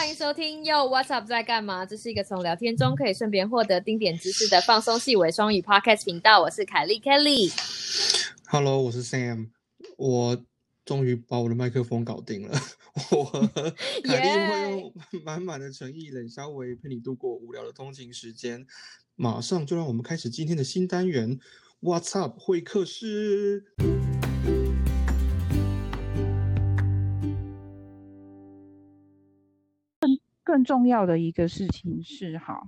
欢迎收听又 What's Up 在干嘛？这是一个从聊天中可以顺便获得丁点知识的放松细微双语 Podcast 频道。我是凯莉 Kelly。Hello，我是 Sam，我终于把我的麦克风搞定了。我和凯莉会用满满的诚意、冷笑微陪你度过无聊的通勤时间。马上就让我们开始今天的新单元 What's Up 会客室。更重要的一个事情是，哈，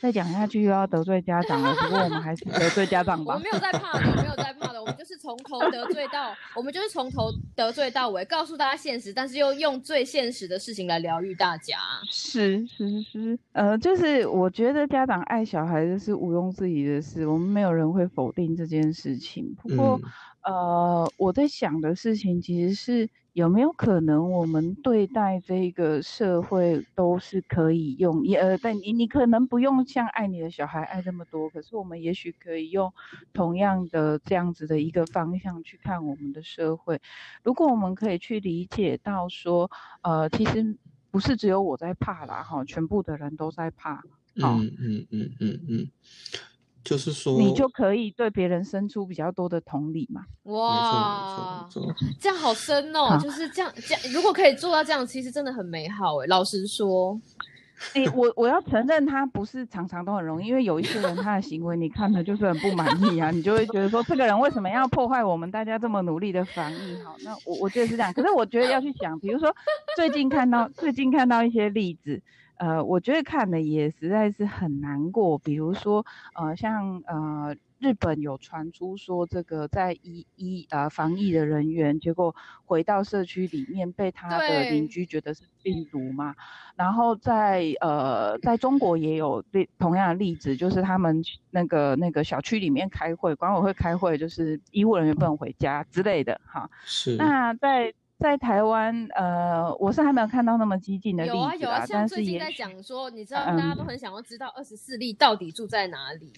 再讲下去又要得罪家长了。不过我们还是得罪家长吧。我没有在怕的，没有在怕的，我们就是从头得罪到，我们就是从头得罪到尾，告诉大家现实，但是又用最现实的事情来疗愈大家。是是是，呃，就是我觉得家长爱小孩子是毋庸置疑的事，我们没有人会否定这件事情。不过，嗯呃，我在想的事情其实是有没有可能我们对待这个社会都是可以用，也呃，但你你可能不用像爱你的小孩爱这么多，可是我们也许可以用同样的这样子的一个方向去看我们的社会。如果我们可以去理解到说，呃，其实不是只有我在怕啦，哈，全部的人都在怕，好。嗯嗯嗯嗯嗯，就是说，你就可以对别人生出比较多的同理嘛。哇。这样好深哦，好就是这样，这样如果可以做到这样，其实真的很美好哎。老实说，哎、我我要承认他不是常常都很容易，因为有一些人他的行为你看了就是很不满意啊，你就会觉得说这个人为什么要破坏我们大家这么努力的防疫？好，那我我觉得是这样，可是我觉得要去想，比如说最近看到最近看到一些例子。呃，我觉得看的也实在是很难过。比如说，呃，像呃日本有传出说，这个在医医呃防疫的人员，结果回到社区里面被他的对邻居觉得是病毒嘛。然后在呃在中国也有例同样的例子，就是他们那个那个小区里面开会，管委会开会，就是医务人员不能回家之类的哈。是那在在台湾，呃，我是还没有看到那么激进的例有啊有啊，像但最近在讲说，你知道大家都嗯很想要知道二十四例到底住在哪里，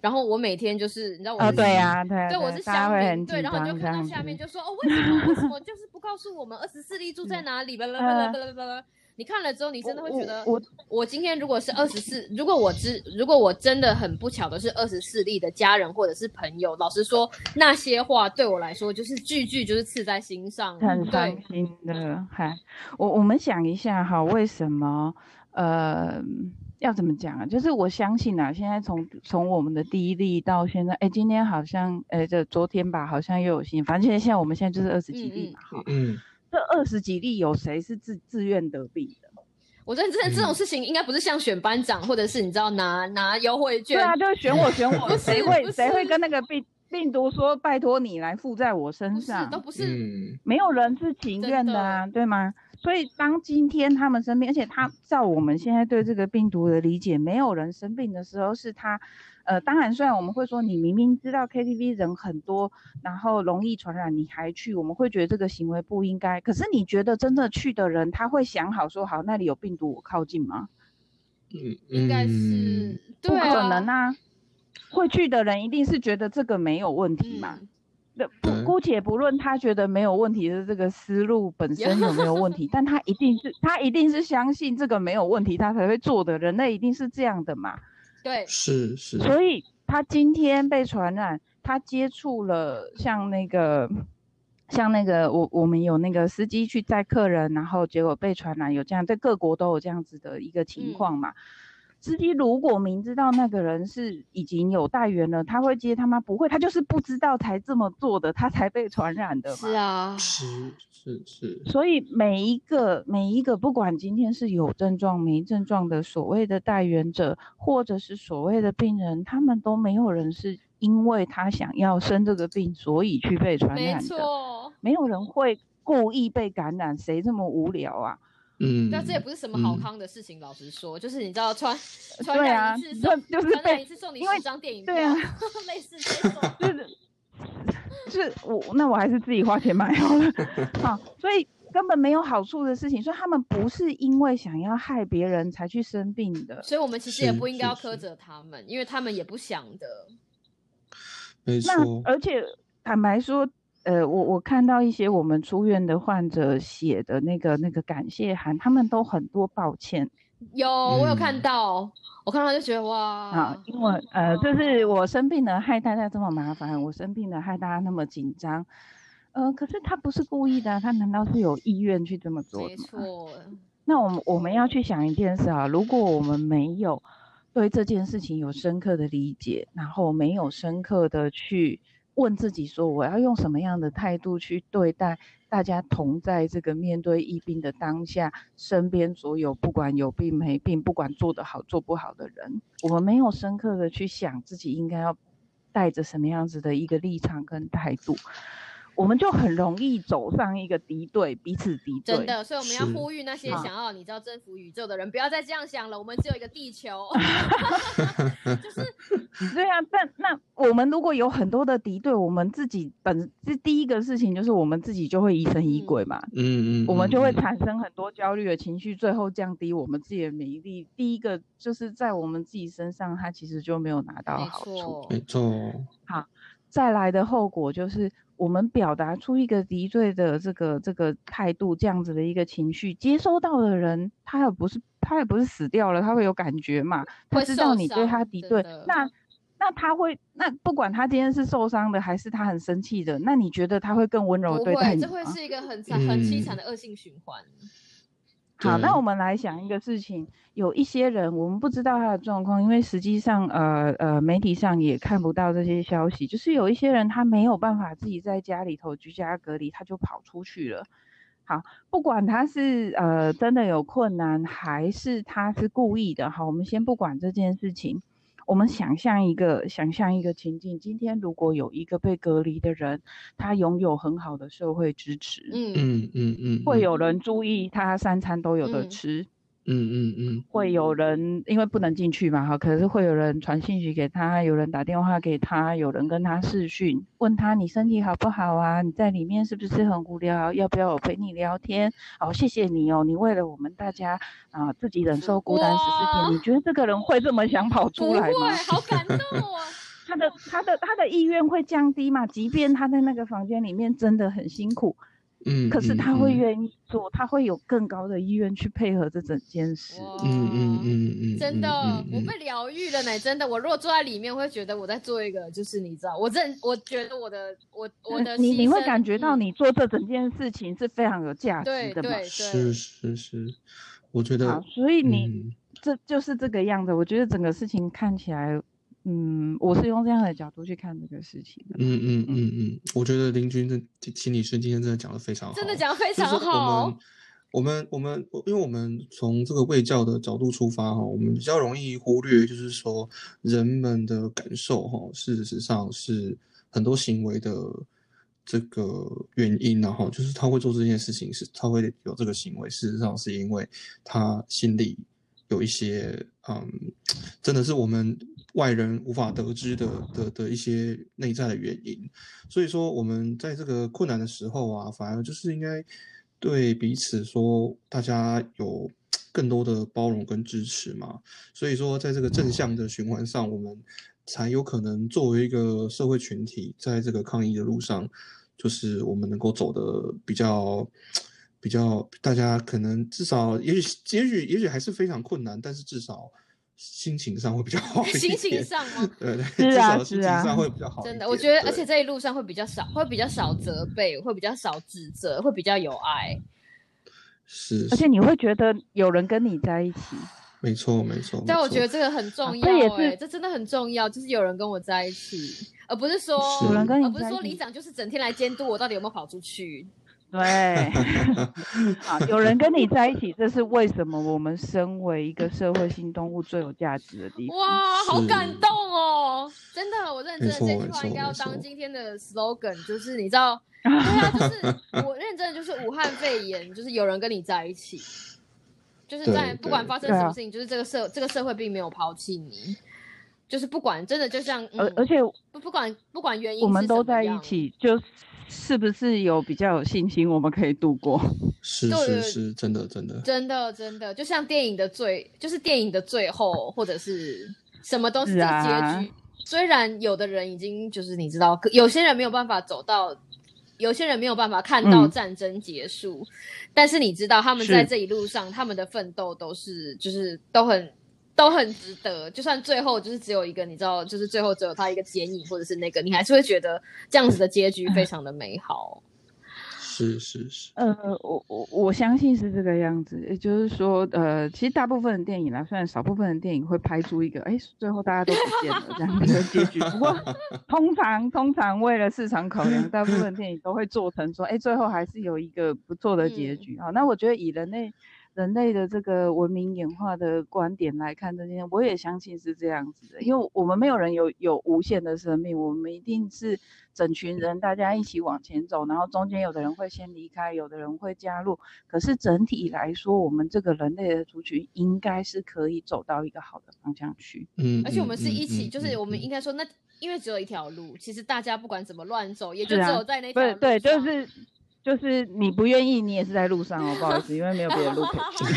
然后我每天就是你知道我啊，是对呀、对啊对，我是大家乡民，对，然后你就看到下面就说哦，为什么为什么就是不告诉我们二十四例住在哪里？巴拉巴拉巴拉巴拉。你看了之后，你真的会觉得，我我今天如果是二十四，如果我知，如果我真的很不巧的是二十四例的家人或者是朋友，老实说，那些话对我来说就是句句就是刺在心上，很伤，心的。嗨，我我们想一下哈，为什么呃要怎么讲啊？就是我相信啊，现在从从我们的第一例到现在，哎，今天好像哎这昨天吧，好像又有新，反正现在现在我们现在就是二十几例嘛，哈、嗯，这二十几例有谁是自自愿得病的？我觉得这这种嗯事情应该不是像选班长，或者是你知道拿拿优惠券，对啊，就是选我选我，谁会谁会跟那个病病毒说拜托你来附在我身上？都不是，嗯没有人是情愿的啊，对吗？所以当今天他们生病，而且他照我们现在对这个病毒的理解，没有人生病的时候是他，呃，当然虽然我们会说你明明知道 KTV 人很多，然后容易传染，你还去，我们会觉得这个行为不应该。可是你觉得真的去的人，他会想好说好那里有病毒，我靠近吗？嗯，应该是嗯不可能啊，啊！会去的人一定是觉得这个没有问题嘛。嗯那对不姑且不论他觉得没有问题的这个思路本身有没有问题，但他一定是他一定是相信这个没有问题，他才会做的。人类一定是这样的嘛。对，是是，所以他今天被传染，他接触了像那个。像那个我我们有那个司机去载客人，然后结果被传染，有这样在各国都有这样子的一个情嗯况嘛。司机如果明知道那个人是已经有带源了，他会接他吗？不会，他就是不知道才这么做的，他才被传染的嘛。是啊，是是是，所以每一个每一个，不管今天是有症状没症状的所谓的带源者，或者是所谓的病人，他们都没有人是因为他想要生这个病，所以去被传染的。没错，没有人会故意被感染，谁这么无聊啊？嗯，但这也不是什么好嗯康的事情。老实说，就是你知道传传 对啊染一次送，就就是传染被一次送你十张电影票对啊票，类似这种。就是是我那我还是自己花钱买好了。好，所以根本没有好处的事情，所以他们不是因为想要害别人才去生病的。所以我们其实也不应该要苛责他们，因为他们也不想的。没那错，而且坦白说，呃，我我看到一些我们出院的患者写的那个那个感谢函，他们都很多抱歉。有，我有嗯看到，我看到就觉得哇，啊，因为呃，就是我生病了，害大家这么麻烦；我生病了，害大家那么紧张。呃，可是他不是故意的啊，他难道是有意愿去这么做没的吗？错，那我们我们要去想一件事啊，如果我们没有对这件事情有深刻的理解，然后没有深刻的去问自己说，我要用什么样的态度去对待大家同在这个面对疫病的当下，身边所有不管有病没病，不管做得好做不好的人，我们没有深刻的去想自己应该要带着什么样子的一个立场跟态度。我们就很容易走上一个敌对，彼此敌对。真的，所以我们要呼吁那些想要你知道征服宇宙的人，不要再这样想了，我们只有一个地球，就是 对啊，但那我们如果有很多的敌对，我们自己本这第一个事情就是我们自己就会疑神疑鬼嘛，嗯嗯，我们就会嗯产生很多焦虑的情绪，最后降低我们自己的免疫力。第一个就是在我们自己身上，它其实就没有拿到好处。错，没错，好再来的后果就是，我们表达出一个敌对的这个这个态度，这样子的一个情绪，接收到的人，他也不是他也不是死掉了，他会有感觉嘛，他知道你对他敌对，那那他会，那不管他今天是受伤的还是他很生气的，那你觉得他会更温柔对待你吗？这会是一个很惨、很凄惨嗯的恶性循环。好，那我们来想一个事情，有一些人我们不知道他的状况，因为实际上呃呃媒体上也看不到这些消息，就是有一些人他没有办法自己在家里头居家隔离，他就跑出去了。好，不管他是呃真的有困难，还是他是故意的，好，我们先不管这件事情。我们想象一个想象一个情境，今天如果有一个被隔离的人，他拥有很好的社会支持，嗯，嗯嗯嗯，会有人注意他三餐都有的嗯。吃，嗯嗯嗯嗯会有人因为不能进去嘛，哈，可是会有人传信息给他，有人打电话给他，有人跟他视讯，问他你身体好不好啊？你在里面是不是很无聊？要不要我陪你聊天？哦，谢谢你哦，你为了我们大家啊、自己忍受孤单十四天，你觉得这个人会这么想跑出来吗？会，好感动哦。他的他的他的意愿会降低嘛？即便他在那个房间里面真的很辛苦，嗯，可是他会嗯愿意做，他会有更高的意愿去配合这整件事。嗯嗯嗯嗯，真的，我被疗愈了呢！真的，我如果坐在里面，会觉得我在做一个，就是你知道，我认，我觉得我的，我 我的你你会感觉到嗯你做这整件事情是非常有价值的嘛？对是是是，我觉得好得，，所以你、嗯这就是这个样子。我觉得整个事情看起来，嗯，我是用这样的角度去看这个事情的。嗯嗯嗯嗯，我觉得林君的心理师今天真的讲的非常好，真的讲得非常好。我们我们我们，因为我们从这个卫教的角度出发哈，我们比较容易忽略，就是说人们的感受哈，事实上是很多行为的这个原因，然后就是他会做这件事情，是他会有这个行为，事实上是因为他心里有一些嗯，真的是我们外人无法得知的的的一些内在的原因。所以说，我们在这个困难的时候啊，反而就是应该对彼此说，大家有更多的包容跟支持嘛。所以说，在这个正向的循环上，我们才有可能作为一个社会群体，在这个抗疫的路上，就是我们能够走的比较。比较，大家可能至少，也许，也许，也许还是非常困难，但是至少心情上会比较好一点。心情上吗？对 对，是至啊心情啊上会比较好。真的，我觉得，而且这一路上会比较少，会比较少责备，会比较少指责，会比较有爱。是，而且你会觉得有人跟你在一起，没错没错。但我觉得这个很重要、这也欸，是这真的很重要，就是有人跟我在一起，而不是说是有人跟你而不是在一起说里长就是整天来监督我到底有没有跑出去。对，好，有人跟你在一起，这是为什么我们身为一个社会性动物最有价值的地方。哇，好感动哦！真的，我认真的这句话应该要当今天的 slogan，就是你知道，对啊，就是 我认真的就是武汉肺炎，就是有人跟你在一起，就是在不管对发生什么事情，就是这个社这个社会并没有抛弃你，就是不管真的就像嗯，而而且不不管不管原因，我们都在一，起，就是不是有比较有信心，我们可以度过？是是是，真的真的。真的真的就像电影的最，就是电影的最后，或者是什么东西是结局。虽然有的人已经就是你知道，有些人没有办法走到有些人没有办法看到嗯战争结束，但是你知道他们在这一路上，他们的奋斗都是就是都很都很值得。就算最后就是只有一个，你知道，就是最后只有他一个剪影或者是那个，你还是会觉得这样子的结局非常的美好。是是是，呃，我我我相信是这个样子，也就是说，呃，其实大部分的电影啦，虽然少部分的电影会拍出一个，哎，最后大家都不见了这样的结局，不过 通常通常为了市场考量，大部分电影都会做成说，哎，最后还是有一个不错的结嗯局啊。那我觉得以人类人类的这个文明演化的观点来看这件，我也相信是这样子的，因为我们没有人有有无限的生命，我们一定是整群人大家一起往前走，然后中间有的人会先离开，有的人会加入，可是整体来说，我们这个人类的族群应该是可以走到一个好的方向去。嗯，而且我们是嗯一起，嗯就是我们嗯应该说，那因为只有一条路，其实大家不管怎么乱走，也就只有在那条路对，就是就是你不愿意，你也是在路上哦，不好意思，因为没有别的路可以去。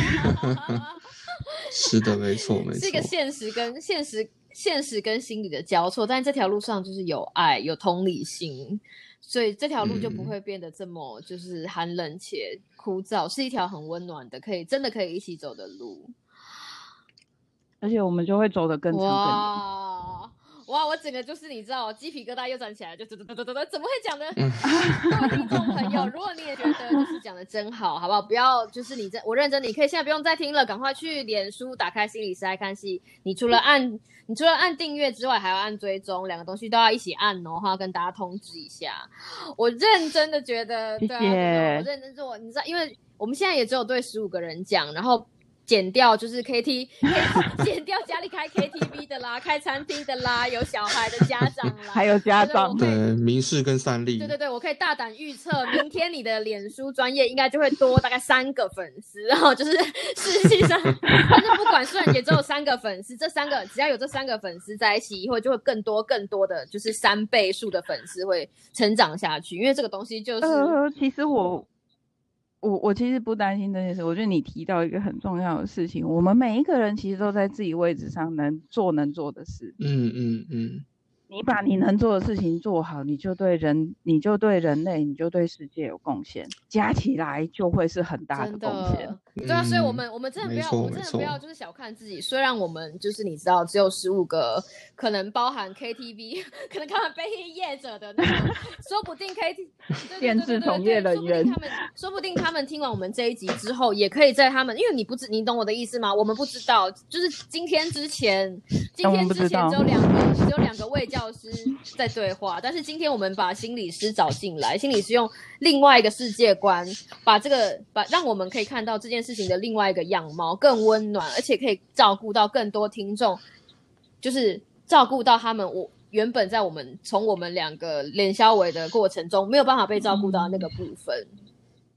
是的，没错没错，是一个现实跟现实、现实跟心理的交错，但这条路上就是有爱、有同理心，所以这条路就不嗯会变得这么就是寒冷且枯燥，是一条很温暖的，可以真的可以一起走的路。而且我们就会走得更长更远。哇哇！我整个就是你知道，鸡皮疙瘩又站起来，就噔噔噔噔噔，怎么会讲的？嗯各位听众朋友，如果你也觉得就是讲的真好，好不好？不要就是你这我认真，你可以现在不用再听了，赶快去脸书打开心理师爱看戏。你除了按你除了按订阅之外，还要按追踪，两个东西都要一起按哦，要跟大家通知一下。我认真的觉得，谢对啊，我认真做，你知道，因为我们现在也只有对十五个人讲，然后。减掉就是 K T，减掉家里开 K T V 的啦，开餐厅的啦，有小孩的家长啦，还有家长。对我可以对明示跟三立，对对对，我可以大胆预测，明天你的脸书专业应该就会多大概三个粉丝，然后就是实际上，但是不管，虽然也只有三个粉丝，这三个只要有这三个粉丝在一起，以后就会更多更多的就是三倍数的粉丝会成长下去，因为这个东西就是、呃，其实我我我其实不担心这件事。我觉得你提到一个很重要的事情，我们每一个人其实都在自己位置上能做能做的事。嗯嗯嗯，你把你能做的事情做好，你就对人，你就对人类，你就对世界有贡献，加起来就会是很大的贡献。，对啊，所以我嗯们我们真的不要，我们真的不要就是小看自己。虽然我们就是你知道只有十五个，可能包含 KTV，可能他们被业者的那个，说不定 KT 对对限对对对制从业人员说不定他们说不定他们听完我们这一集之后，也可以在他们，因为你不知你懂我的意思吗？我们不知道，就是今天之前，今天之前只有两个只有两个未教师在对话，但是今天我们把心理师找进来，心理师用另外一个世界观，把这个把让我们可以看到这件事情的另外一个样貌，更温暖，而且可以照顾到更多听众，就是照顾到他们我。原本在我们从我们两个连消维的过程中没有办法被照顾到那个部分，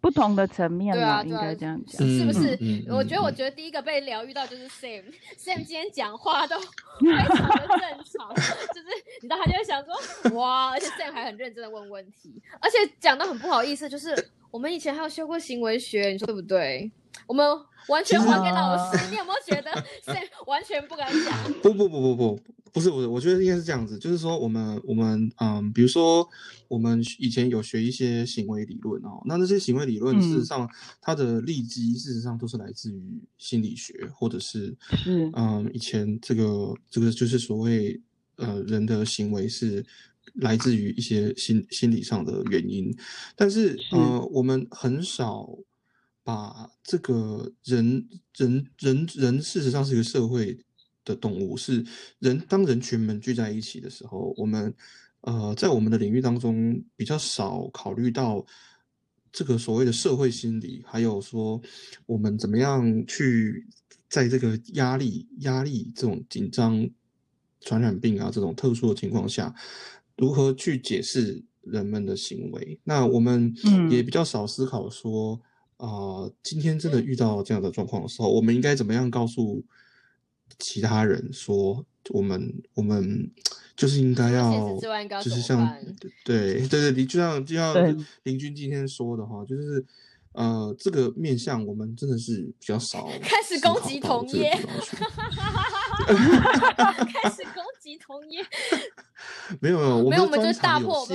不同的层面啦，对啊对啊应该这样讲。是不是？我觉得，我嗯觉得第一个被疗愈到就是 Sam，Sam 今天讲话都 非常的正常，就是你知道他就会想说哇，而且 Sam 还很认真的问问题，而且讲到很不好意思，就是我们以前还有修过行为学，你说对不对？我们完全还给老师，你有没有觉得 Sam 完全不敢讲？不不不不不，不是不是，我觉得应该是这样子，就是说我们我们嗯，比如说我们以前有学一些行为理论哦，那那些行为理论事实嗯上它的立基事实上都是来自于心理学，或者是是嗯以前这个这个就是所谓呃人的行为是。来自于一些心心理上的原因，但是是呃，我们很少把这个人人人人事实上是一个社会的动物，是人当人群们聚在一起的时候，我们呃在我们的领域当中比较少考虑到这个所谓的社会心理，还有说我们怎么样去在这个压力压力这种紧张、传染病啊这种特殊的情况下，如何去解释人们的行为？那我们嗯也比较少思考说。啊、今天真的遇到这样的状况的时候，我们应该怎么样告诉其他人说，我们我们就是应该要就是像 对对对，你就像就像林军今天说的哈，就是呃，这个面向我们真的是比较少 开始攻击同业开始攻击同业，没有没有，我没有，我们们就是大破我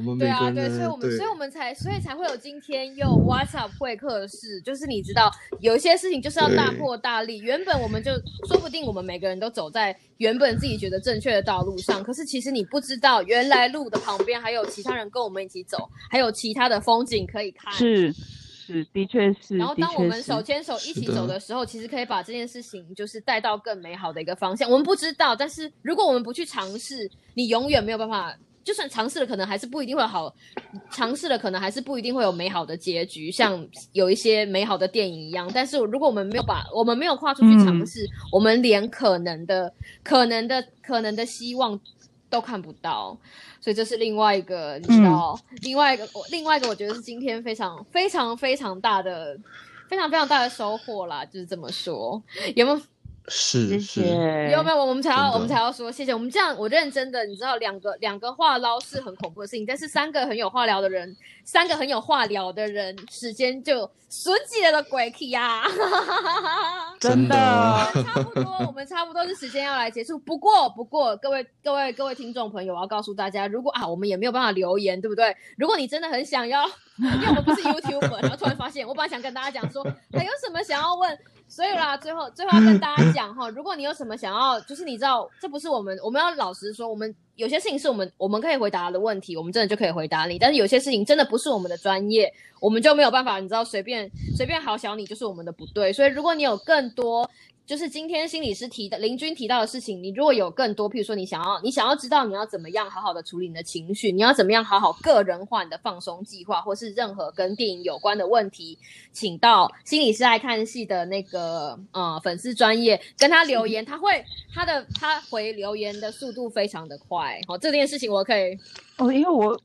们对啊，对，所以我们，所以我们才，所以才会有今天又 WhatsApp 会客室，就是你知道，有一些事情就是要大破大立。原本我们就说不定我们每个人都走在原本自己觉得正确的道路上，可是其实你不知道，原来路的旁边还有其他人跟我们一起走，还有其他的风景可以看。是是，的确是。然后，当我们手牵手一起走的时候，其实可以把这件事情就是带到更美好的一个方向。我们不知道，但是如果我们不去尝试，你永远没有办法。就算尝试了，可能还是不一定会好；尝试了，可能还是不一定会有美好的结局，像有一些美好的电影一样。但是如果我们没有把我们没有跨出去尝嗯试，我们连可能的、可能的、可能的希望都看不到。所以这是另外一个，你知道，另外一个，我另外一个，我觉得是今天非常非常非常大的、非常非常大的收获啦，就是这么说。有没有？谢是是，谢。有没有？我们才要，我们才要说谢谢。我们这样，我认真的，你知道，两个两个话唠是很恐怖的事情，但是三个很有话聊的人，三个很有话聊的人，时间就瞬间的鬼气呀！真的差不多，我们差不多是时间要来结束。不过，不过，各位各位各位听众朋友，我要告诉大家，如果啊，我们也没有办法留言，对不对？如果你真的很想要，因为我们不是 YouTuber，然后突然发现，我本来想跟大家讲说，还有什么想要问，所以啦，最后最后要跟大家讲哈，如果你有什么想要，就是你知道，这不是我们，我们要老实说，我们有些事情是我们我们可以回答的问题，我们真的就可以回答你，但是有些事情真的不是我们的专业，我们就没有办法，你知道，随便随便好小你就是我们的不对，所以如果你有更多。就是今天心理师提的林君提到的事情，你如果有更多，譬如说你想要你想要知道你要怎么样好好的处理你的情绪，你要怎么样好好个人化你的放松计划，或是任何跟电影有关的问题，请到心理师爱看戏的那个呃粉丝专业跟他留言，他会他的他回留言的速度非常的快，好、这件事情我可以哦，因为我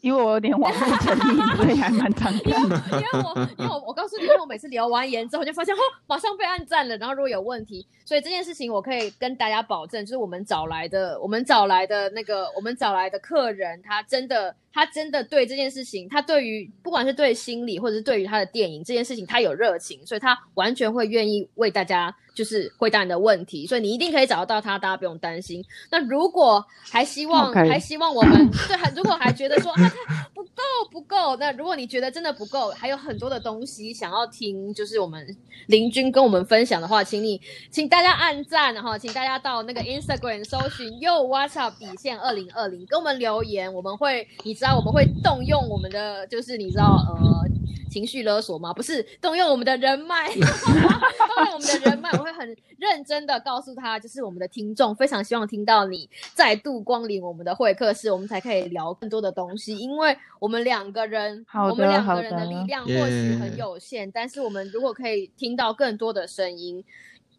因为我有点网络成瘾，所以还蛮常看的。因为我因为我我告诉你，因为我每次留完言之后就发现哦，马上被按赞了。然后如果有问题，所以这件事情我可以跟大家保证，就是我们找来的，我们找来的那个，我们找来的客人，他真的他真的对这件事情，他对于不管是对心理或者是对于他的电影这件事情，他有热情，所以他完全会愿意为大家就是回答你的问题，所以你一定可以找得到他，大家不用担心。那如果还希望还希望我们对，还如果还觉得说 不够不够，那如果你觉得真的不够，还有很多的东西想要听，就是我们林君跟我们分享的话，请你请大家按赞，哈请大家到那个 Instagram 搜寻又 WhatsApp 底线二零二零，跟我们留言，我们会你知道我们会动用我们的就是你知道呃。情绪勒索吗？不是，动用我们的人脉，动用我们的人脉，我会很认真的告诉他，就是我们的听众非常希望听到你再度光临我们的会客室，我们才可以聊更多的东西。因为我们两个人，我们两个人的的力量或许很有限，但是我们如果可以听到更多的声音，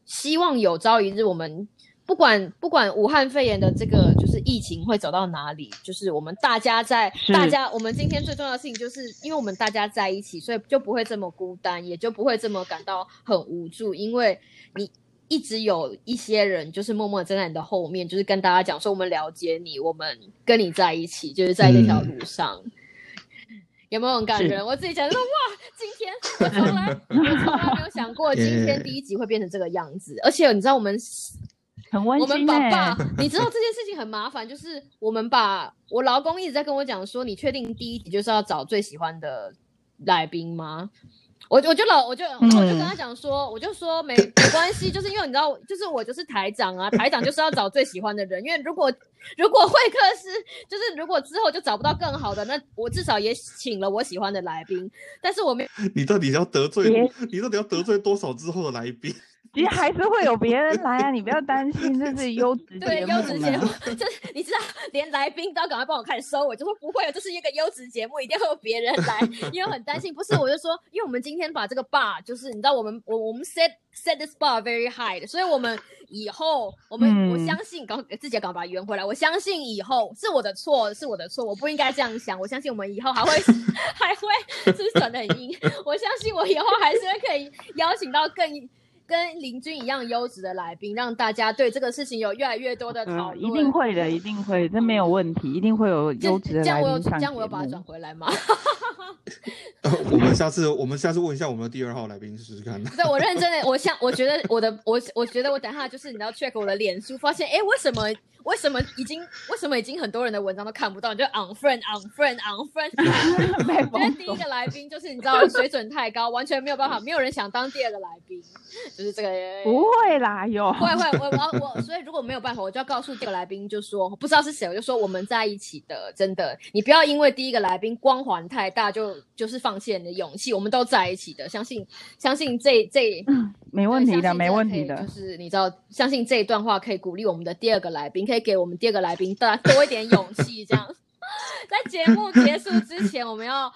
希望有朝一日我们。不管不管武汉肺炎的这个就是疫情会走到哪里，就是我们大家在大家我们今天最重要的事情，就是因为我们大家在一起，所以就不会这么孤单，也就不会这么感到很无助，因为你一直有一些人就是默默地站在你的后面，就是跟大家讲说我们了解你，我们跟你在一起，就是在这条路上。有没有很感人？我自己讲说，哇，今天我从来我从来没有想过，今天 第一集会变成这个样子。而且你知道，我们很温我们把爸哎。，你知道这件事情很麻烦，就是我们把我老公一直在跟我讲说，你确定第一集就是要找最喜欢的来宾吗？我我就老我就我就跟他讲说，我就说没没关系，就是因为你知道，就是我就是台长啊，台长就是要找最喜欢的人，因为如果如果会客室就是如果之后就找不到更好的，那我至少也请了我喜欢的来宾，但是我没 你到底要得罪，你到底要得罪多少之后的来宾？其实还是会有别人来啊，你不要担心，这是优质对节目优质节目呢。，就是你知道，连来宾都要赶快帮我看收尾，就说不会，这是一个优质节目，一定会有别人来，因为很担心。不是，我就说，因为我们今天把这个 bar，就是你知道，我们我我们 set set this bar very high 的，所以我们以后我们、嗯我相信，赶自己要赶快把它圆回来。我相信以后是我的错，是我的错，我不应该这样想。我相信我们以后还会 还会，是不是转的很硬？我相信我以后还是会可以邀请到更。跟林君一样优质的来宾，让大家对这个事情有越来越多的讨论。一定会的，一定会，这没有问题，一定会有优质的来宾这样我有把它转回来吗？我们下次我们下次问一下我们的第二号来宾试试看。对我认真的，我想我觉得我的我我觉得我等下就是你要 check 我的脸书，发现哎为什么？为什么已经为什么已经很多人的文章都看不到？你就 unfriend unfriend unfriend。因为第一个来宾就是你知道水准太高，完全没有办法，没有人想当第二个来宾，就是这个。不会啦，有会会我我我，所以如果没有办法，我就要告诉第二个来宾，就说不知道是谁，我就说我们在一起的，真的，你不要因为第一个来宾光环太大就就是放弃你的勇气，我们都在一起的，相信相信这这没问题的，没问题的，就是你知道，相信这一段话可以鼓励我们的第二个来宾，可以给我们第二个来宾大家多一点勇气。这样，在节目结束之前，我们要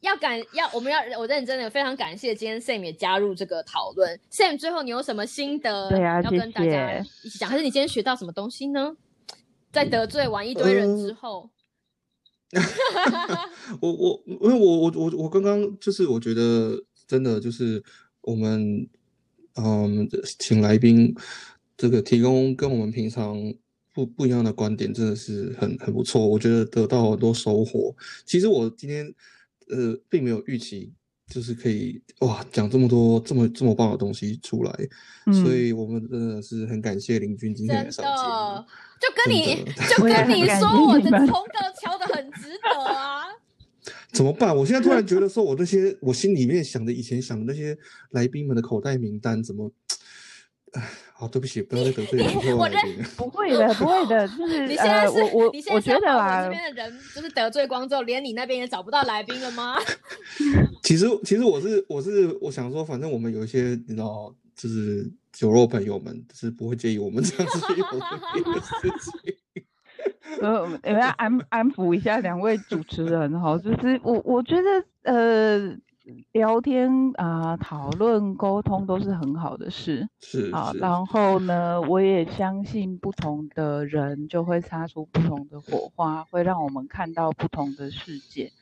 要感要我们要我认真的非常感谢今天 Sam 也加入这个讨论。Sam 最后你有什么心得？对啊，要跟大家一起讲，还是你今天学到什么东西呢？在得罪完一堆人之后，我我因为我我我我刚刚就是我觉得真的就是我们。嗯，请来宾这个提供跟我们平常不不一样的观点，真的是很很不错。我觉得得到很多收获。其实我今天呃并没有预期，就是可以哇讲这么多这么这么棒的东西出来，所以我们真的是很感谢林军今天来上节目。就跟你就跟你说，我的通告敲的很值得啊。怎么办？我现在突然觉得说，我那些我心里面想的，以前想的那些来宾们的口袋名单，怎么？哎，好，对不起，不要再得罪来宾。不会的，不会的，就是你现在是，我我觉得啊，这边的人就是得罪光之后，连你那边也找不到来宾了吗？其实，其实我是我是我想说，反正我们有一些你知道，就是酒肉朋友们是不会介意我们这样子有的事情。呃，我要 安安抚一下两位主持人哈，就是我我觉得呃，聊天啊、讨论、沟通都是很好的事，是啊。然后呢，我也相信不同的人就会擦出不同的火花，会让我们看到不同的世界。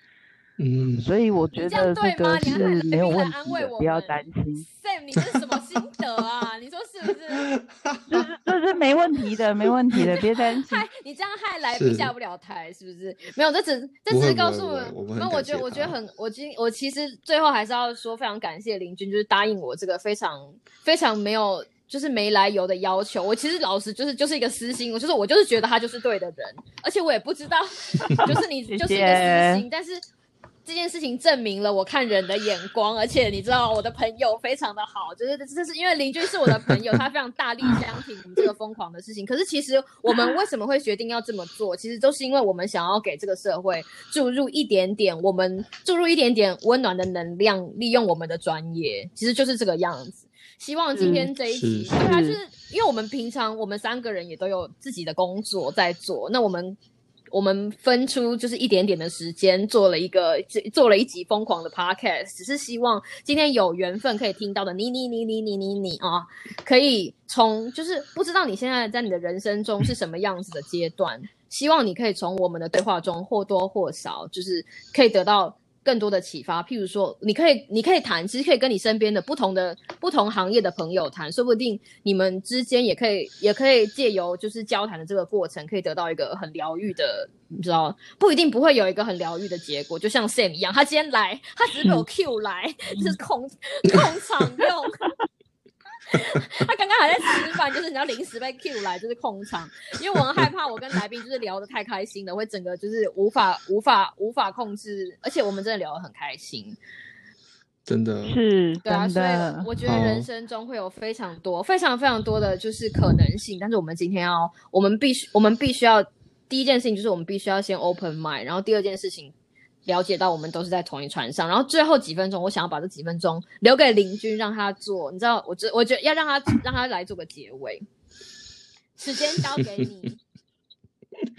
嗯，所以我觉得这个是没有问题的，不要担心。Sam，你这是什么心得啊？你说是不是？就是这是没问题的，没问题的，别担心。你这样害来宾下不了台，是不是？没有，这只这只是告诉我们。那我觉得我觉得很，我今我其实最后还是要说，非常感谢林军，就是答应我这个非常非常没有就是没来由的要求。我其实老实就是就是一个私心，我就是我就是觉得他就是对的人，而且我也不知道，就是你就是一个私心，但是。这件事情证明了我看人的眼光，而且你知道我的朋友非常的好，就是这是因为邻居是我的朋友，他非常大力相挺我们这个疯狂的事情。可是其实我们为什么会决定要这么做？其实都是因为我们想要给这个社会注入一点点，我们注入一点点温暖的能量，利用我们的专业，其实就是这个样子。希望今天这一集，对啊，就是因为我们平常我们三个人也都有自己的工作在做，那我们。我们分出就是一点点的时间，做了一个做了一集疯狂的 podcast，只是希望今天有缘分可以听到的你你你你你你你啊，可以从就是不知道你现在在你的人生中是什么样子的阶段，希望你可以从我们的对话中或多或少就是可以得到。更多的启发，譬如说，你可以，你可以谈，其实可以跟你身边的不同的不同行业的朋友谈，说不定你们之间也可以，也可以借由就是交谈的这个过程，可以得到一个很疗愈的，你知道，不一定不会有一个很疗愈的结果，就像 Sam 一样，他今天来，他只是被我 Q 来，就是控控场用。他刚刚还在吃饭，就是你要临时被 Q 来，就是控场，因为我很害怕我跟来宾就是聊得太开心了，会整个就是无法无法无法控制，而且我们真的聊得很开心，真的。是，对啊，所以我觉得人生中会有非常多非常非常多的就是可能性，但是我们今天要，我们必须我们必须要第一件事情就是我们必须要先 open mind，然后第二件事情。了解到我们都是在同一船上，然后最后几分钟，我想要把这几分钟留给林军，让他做。你知道，我觉我觉得要让他让他来做个结尾，时间交给你。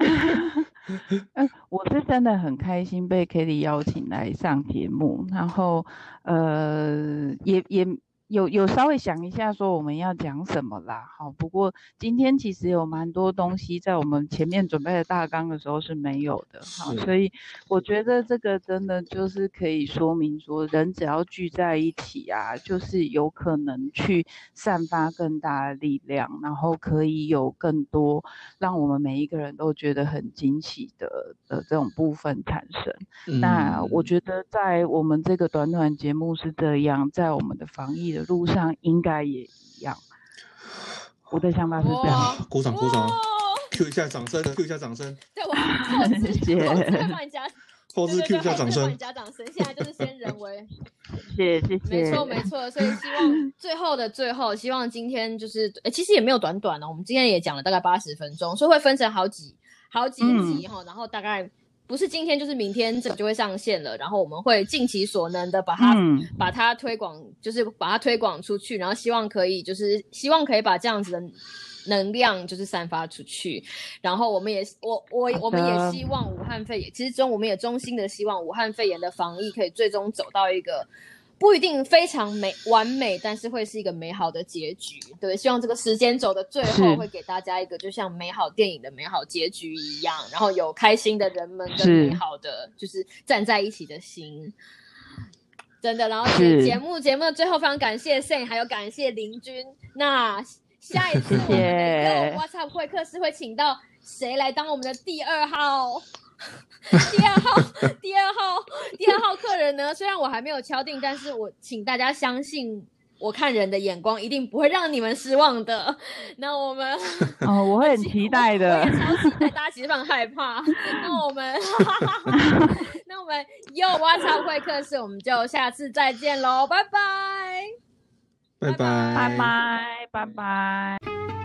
嗯，我是真的很开心被 Kitty 邀请来上节目，然后呃，也也有有稍微想一下说我们要讲什么啦，好，不过今天其实有蛮多东西在我们前面准备的大纲的时候是没有的，好，所以我觉得这个真的就是可以说明说，人只要聚在一起啊，就是有可能去散发更大的力量，然后可以有更多让我们每一个人都觉得很惊喜的的这种部分产生。那我觉得在我们这个短短节目是这样，在我们的防疫。的路上应该也一样，我的想法是这样。鼓掌鼓掌，Q 一下掌声，Q 一下掌声。对，我 谢谢。帮你加，后置 Q 一下掌声。加掌声，现在就是先人为。谢谢谢谢。没错没错，所以希望最后的最后，希望今天就是，其实也没有短短的，我们今天也讲了大概八十分钟，所以会分成好几好几集哈，然后大概。不是今天就是明天，这个就会上线了。然后我们会尽其所能的把它把它推广，就是把它推广出去。然后希望可以，就是希望可以把这样子的能量就是散发出去。然后我们也我我我们也希望武汉肺炎，其实中我们也衷心的希望武汉肺炎的防疫可以最终走到一个。不一定非常美完美，但是会是一个美好的结局。对，希望这个时间走的最后会给大家一个就像美好电影的美好结局一样，然后有开心的人们跟美好的就是站在一起的心。真的，然后节目节目的最后非常感谢 Sen，还有感谢林君。那下一次我们的 WhatsApp 会客室会请到谁来当我们的第二号？第二号，第二号，第二号客人呢？虽然我还没有敲定，但是我请大家相信，我看人的眼光一定不会让你们失望的。那我们哦，我会很期待的。大家其实很害怕。那我们，那我们又挖草会客室，我们就下次再见喽，拜拜，拜拜，拜拜，拜拜。